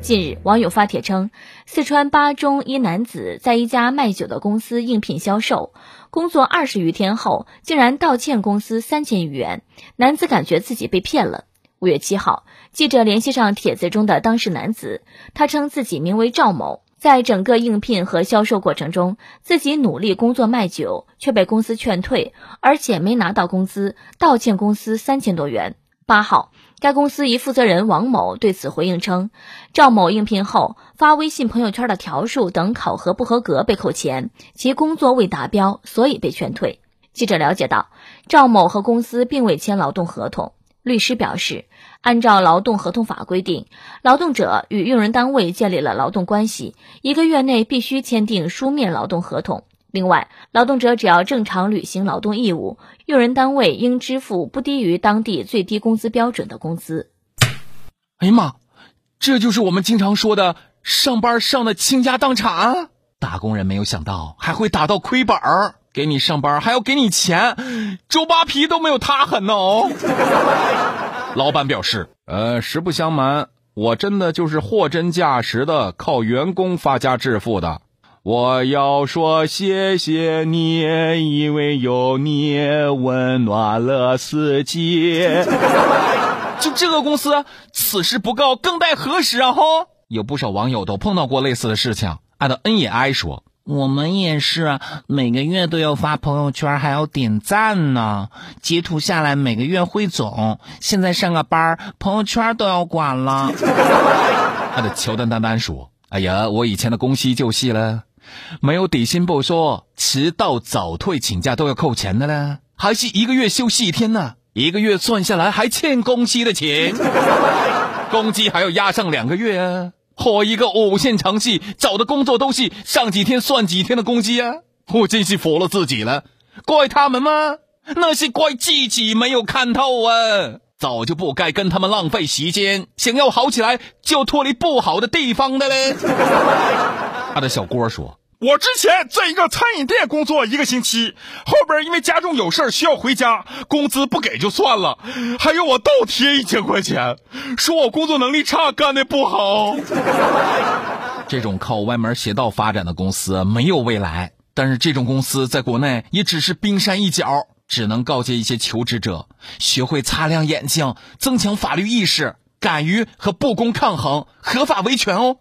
近日，网友发帖称，四川巴中一男子在一家卖酒的公司应聘销售，工作二十余天后，竟然倒欠公司三千余元。男子感觉自己被骗了。五月七号，记者联系上帖子中的当事男子，他称自己名为赵某，在整个应聘和销售过程中，自己努力工作卖酒，却被公司劝退，而且没拿到工资，倒欠公司三千多元。八号，该公司一负责人王某对此回应称，赵某应聘后发微信朋友圈的条数等考核不合格被扣钱，其工作未达标，所以被劝退。记者了解到，赵某和公司并未签劳动合同。律师表示，按照劳动合同法规定，劳动者与用人单位建立了劳动关系，一个月内必须签订书面劳动合同。另外，劳动者只要正常履行劳动义务，用人单位应支付不低于当地最低工资标准的工资。哎呀妈，这就是我们经常说的上班上的倾家荡产。打工人没有想到还会打到亏本儿，给你上班还要给你钱，周扒皮都没有他狠呢哦。老板表示，呃，实不相瞒，我真的就是货真价实的靠员工发家致富的。我要说谢谢你，因为有你温暖了四季。就这个公司，此时不告更待何时啊！吼，有不少网友都碰到过类似的事情。按照 N 也 I 说，我们也是每个月都要发朋友圈，还要点赞呢，截图下来每个月汇总。现在上个班，朋友圈都要管了。他的乔丹丹丹说：“哎呀，我以前的公西就细了。”没有底薪不说，迟到早退请假都要扣钱的呢，还是一个月休息一天呢？一个月算下来还欠工期的钱，工资还要压上两个月啊！我一个五线城市找的工作都是上几天算几天的工资啊！我真是服了自己了，怪他们吗？那是怪自己没有看透啊！早就不该跟他们浪费时间，想要好起来就脱离不好的地方的嘞。他的小郭说。我之前在一个餐饮店工作一个星期，后边因为家中有事需要回家，工资不给就算了，还有我倒贴一千块钱，说我工作能力差，干的不好。这种靠歪门邪道发展的公司没有未来，但是这种公司在国内也只是冰山一角，只能告诫一些求职者学会擦亮眼睛，增强法律意识，敢于和不公抗衡，合法维权哦。